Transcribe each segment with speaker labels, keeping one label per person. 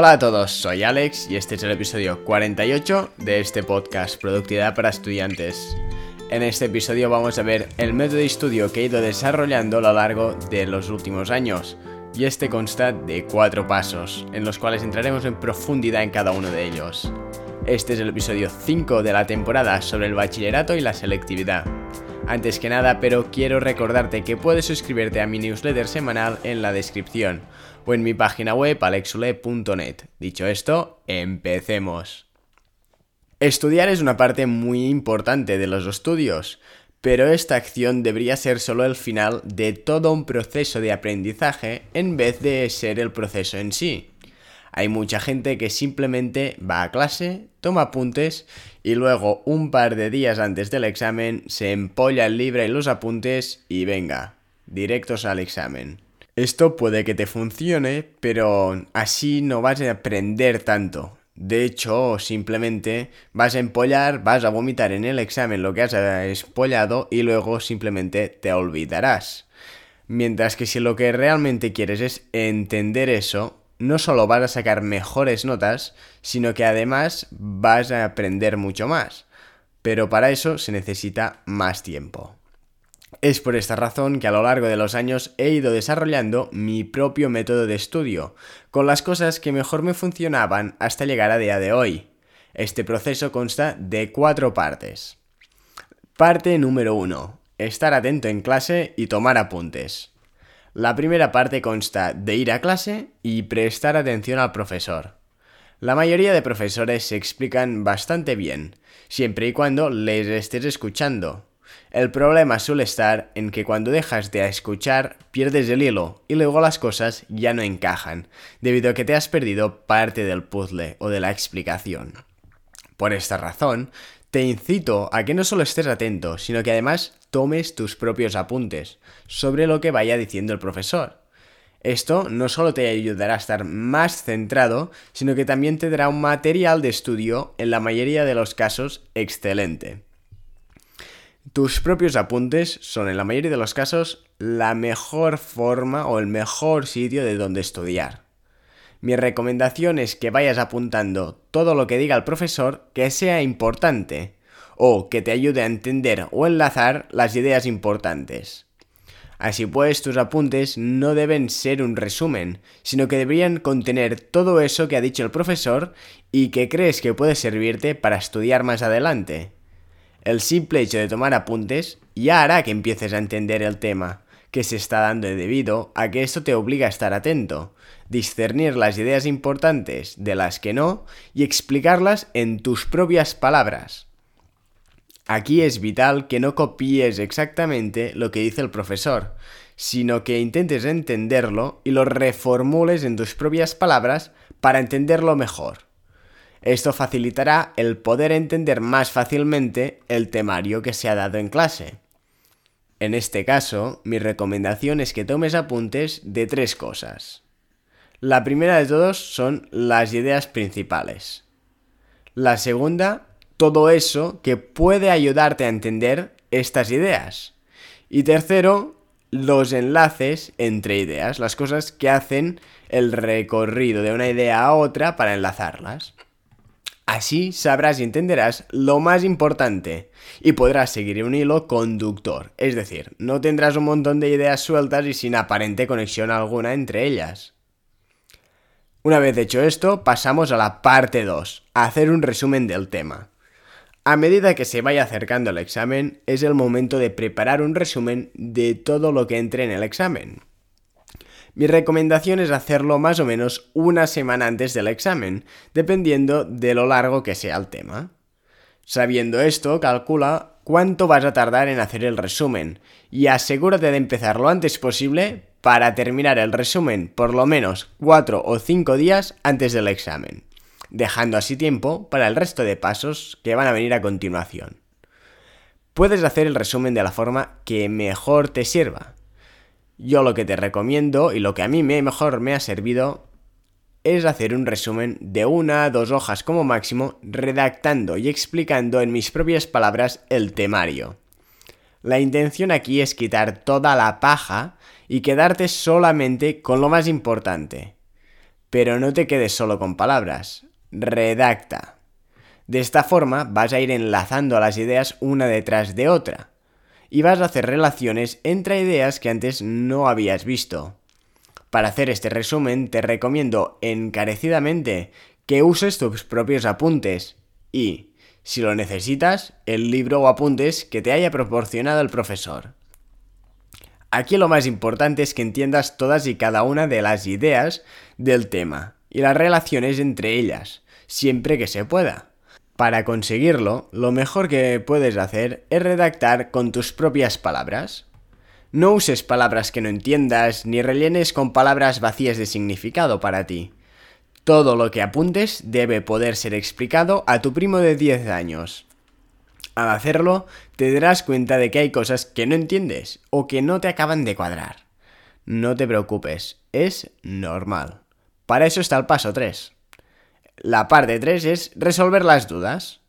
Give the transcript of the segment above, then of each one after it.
Speaker 1: Hola a todos, soy Alex y este es el episodio 48 de este podcast Productividad para Estudiantes. En este episodio vamos a ver el método de estudio que he ido desarrollando a lo largo de los últimos años, y este consta de cuatro pasos, en los cuales entraremos en profundidad en cada uno de ellos. Este es el episodio 5 de la temporada sobre el bachillerato y la selectividad. Antes que nada, pero quiero recordarte que puedes suscribirte a mi newsletter semanal en la descripción o en mi página web alexule.net. Dicho esto, empecemos. Estudiar es una parte muy importante de los estudios, pero esta acción debería ser solo el final de todo un proceso de aprendizaje en vez de ser el proceso en sí. Hay mucha gente que simplemente va a clase, toma apuntes y luego un par de días antes del examen se empolla el libro y los apuntes y venga, directos al examen. Esto puede que te funcione, pero así no vas a aprender tanto. De hecho, simplemente vas a empollar, vas a vomitar en el examen lo que has espollado y luego simplemente te olvidarás. Mientras que si lo que realmente quieres es entender eso, no solo vas a sacar mejores notas, sino que además vas a aprender mucho más. Pero para eso se necesita más tiempo. Es por esta razón que a lo largo de los años he ido desarrollando mi propio método de estudio, con las cosas que mejor me funcionaban hasta llegar a día de hoy. Este proceso consta de cuatro partes. Parte número 1. Estar atento en clase y tomar apuntes. La primera parte consta de ir a clase y prestar atención al profesor. La mayoría de profesores se explican bastante bien, siempre y cuando les estés escuchando, el problema suele estar en que cuando dejas de escuchar pierdes el hilo y luego las cosas ya no encajan, debido a que te has perdido parte del puzzle o de la explicación. Por esta razón, te incito a que no solo estés atento, sino que además tomes tus propios apuntes sobre lo que vaya diciendo el profesor. Esto no solo te ayudará a estar más centrado, sino que también te dará un material de estudio, en la mayoría de los casos, excelente. Tus propios apuntes son en la mayoría de los casos la mejor forma o el mejor sitio de donde estudiar. Mi recomendación es que vayas apuntando todo lo que diga el profesor que sea importante o que te ayude a entender o enlazar las ideas importantes. Así pues, tus apuntes no deben ser un resumen, sino que deberían contener todo eso que ha dicho el profesor y que crees que puede servirte para estudiar más adelante. El simple hecho de tomar apuntes ya hará que empieces a entender el tema que se está dando debido a que esto te obliga a estar atento, discernir las ideas importantes de las que no y explicarlas en tus propias palabras. Aquí es vital que no copies exactamente lo que dice el profesor, sino que intentes entenderlo y lo reformules en tus propias palabras para entenderlo mejor. Esto facilitará el poder entender más fácilmente el temario que se ha dado en clase. En este caso, mi recomendación es que tomes apuntes de tres cosas. La primera de todos son las ideas principales. La segunda, todo eso que puede ayudarte a entender estas ideas. Y tercero, los enlaces entre ideas, las cosas que hacen el recorrido de una idea a otra para enlazarlas. Así sabrás y entenderás lo más importante y podrás seguir un hilo conductor, es decir, no tendrás un montón de ideas sueltas y sin aparente conexión alguna entre ellas. Una vez hecho esto, pasamos a la parte 2, a hacer un resumen del tema. A medida que se vaya acercando el examen, es el momento de preparar un resumen de todo lo que entre en el examen. Mi recomendación es hacerlo más o menos una semana antes del examen, dependiendo de lo largo que sea el tema. Sabiendo esto, calcula cuánto vas a tardar en hacer el resumen y asegúrate de empezar lo antes posible para terminar el resumen por lo menos 4 o 5 días antes del examen, dejando así tiempo para el resto de pasos que van a venir a continuación. Puedes hacer el resumen de la forma que mejor te sirva. Yo lo que te recomiendo y lo que a mí mejor me ha servido es hacer un resumen de una a dos hojas como máximo, redactando y explicando en mis propias palabras el temario. La intención aquí es quitar toda la paja y quedarte solamente con lo más importante. Pero no te quedes solo con palabras, redacta. De esta forma vas a ir enlazando las ideas una detrás de otra y vas a hacer relaciones entre ideas que antes no habías visto. Para hacer este resumen te recomiendo encarecidamente que uses tus propios apuntes y, si lo necesitas, el libro o apuntes que te haya proporcionado el profesor. Aquí lo más importante es que entiendas todas y cada una de las ideas del tema y las relaciones entre ellas, siempre que se pueda. Para conseguirlo, lo mejor que puedes hacer es redactar con tus propias palabras. No uses palabras que no entiendas ni rellenes con palabras vacías de significado para ti. Todo lo que apuntes debe poder ser explicado a tu primo de 10 años. Al hacerlo, te darás cuenta de que hay cosas que no entiendes o que no te acaban de cuadrar. No te preocupes, es normal. Para eso está el paso 3. La parte 3 es resolver las dudas.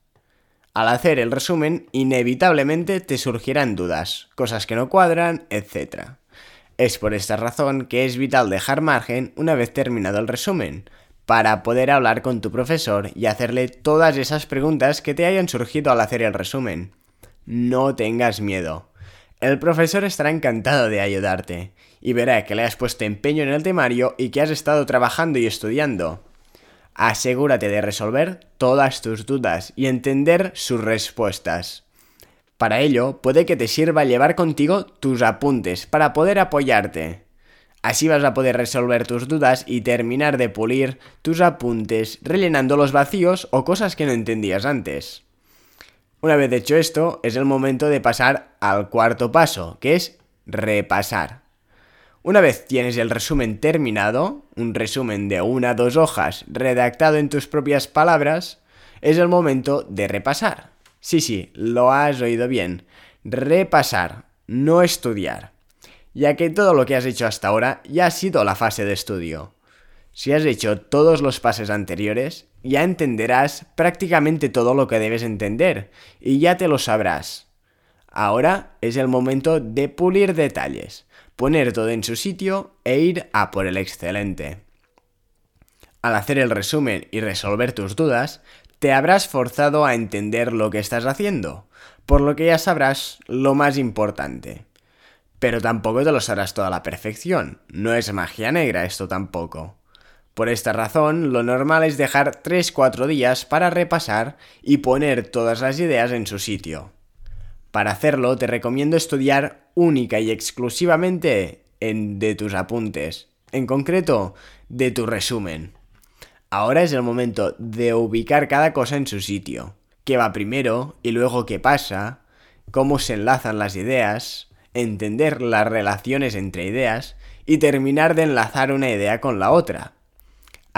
Speaker 1: Al hacer el resumen, inevitablemente te surgirán dudas, cosas que no cuadran, etc. Es por esta razón que es vital dejar margen una vez terminado el resumen, para poder hablar con tu profesor y hacerle todas esas preguntas que te hayan surgido al hacer el resumen. No tengas miedo. El profesor estará encantado de ayudarte, y verá que le has puesto empeño en el temario y que has estado trabajando y estudiando asegúrate de resolver todas tus dudas y entender sus respuestas. Para ello, puede que te sirva llevar contigo tus apuntes para poder apoyarte. Así vas a poder resolver tus dudas y terminar de pulir tus apuntes rellenando los vacíos o cosas que no entendías antes. Una vez hecho esto, es el momento de pasar al cuarto paso, que es repasar. Una vez tienes el resumen terminado, un resumen de una o dos hojas redactado en tus propias palabras, es el momento de repasar. Sí, sí, lo has oído bien. Repasar, no estudiar. Ya que todo lo que has hecho hasta ahora ya ha sido la fase de estudio. Si has hecho todos los pasos anteriores, ya entenderás prácticamente todo lo que debes entender y ya te lo sabrás. Ahora es el momento de pulir detalles poner todo en su sitio e ir a por el excelente. Al hacer el resumen y resolver tus dudas, te habrás forzado a entender lo que estás haciendo, por lo que ya sabrás lo más importante. Pero tampoco te lo sabrás toda la perfección, no es magia negra esto tampoco. Por esta razón, lo normal es dejar 3-4 días para repasar y poner todas las ideas en su sitio. Para hacerlo te recomiendo estudiar única y exclusivamente en de tus apuntes, en concreto de tu resumen. Ahora es el momento de ubicar cada cosa en su sitio, qué va primero y luego qué pasa, cómo se enlazan las ideas, entender las relaciones entre ideas y terminar de enlazar una idea con la otra.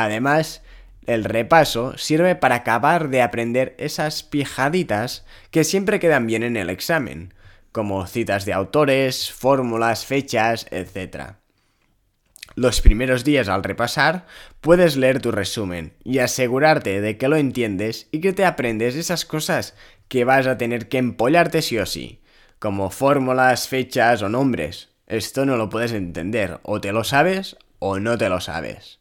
Speaker 1: Además, el repaso sirve para acabar de aprender esas pijaditas que siempre quedan bien en el examen, como citas de autores, fórmulas, fechas, etc. Los primeros días al repasar, puedes leer tu resumen y asegurarte de que lo entiendes y que te aprendes esas cosas que vas a tener que empollarte sí o sí, como fórmulas, fechas o nombres. Esto no lo puedes entender, o te lo sabes o no te lo sabes.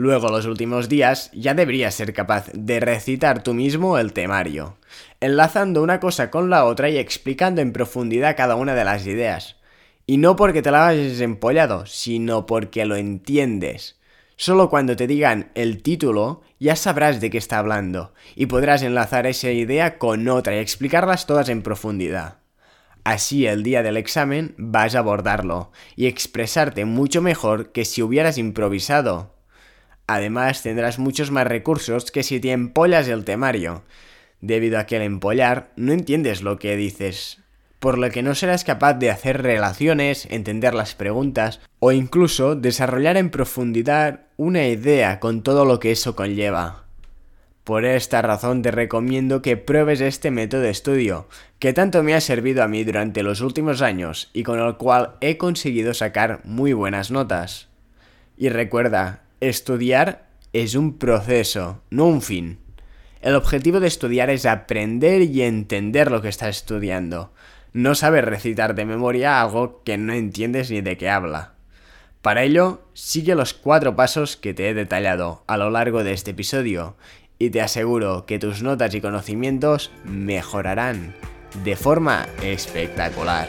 Speaker 1: Luego los últimos días ya deberías ser capaz de recitar tú mismo el temario, enlazando una cosa con la otra y explicando en profundidad cada una de las ideas. Y no porque te la hayas empollado, sino porque lo entiendes. Solo cuando te digan el título ya sabrás de qué está hablando y podrás enlazar esa idea con otra y explicarlas todas en profundidad. Así el día del examen vas a abordarlo y expresarte mucho mejor que si hubieras improvisado. Además, tendrás muchos más recursos que si te empollas el temario, debido a que al empollar no entiendes lo que dices, por lo que no serás capaz de hacer relaciones, entender las preguntas o incluso desarrollar en profundidad una idea con todo lo que eso conlleva. Por esta razón te recomiendo que pruebes este método de estudio, que tanto me ha servido a mí durante los últimos años y con el cual he conseguido sacar muy buenas notas. Y recuerda, Estudiar es un proceso, no un fin. El objetivo de estudiar es aprender y entender lo que estás estudiando, no saber recitar de memoria algo que no entiendes ni de qué habla. Para ello, sigue los cuatro pasos que te he detallado a lo largo de este episodio y te aseguro que tus notas y conocimientos mejorarán de forma espectacular.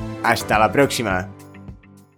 Speaker 1: Hasta la próxima.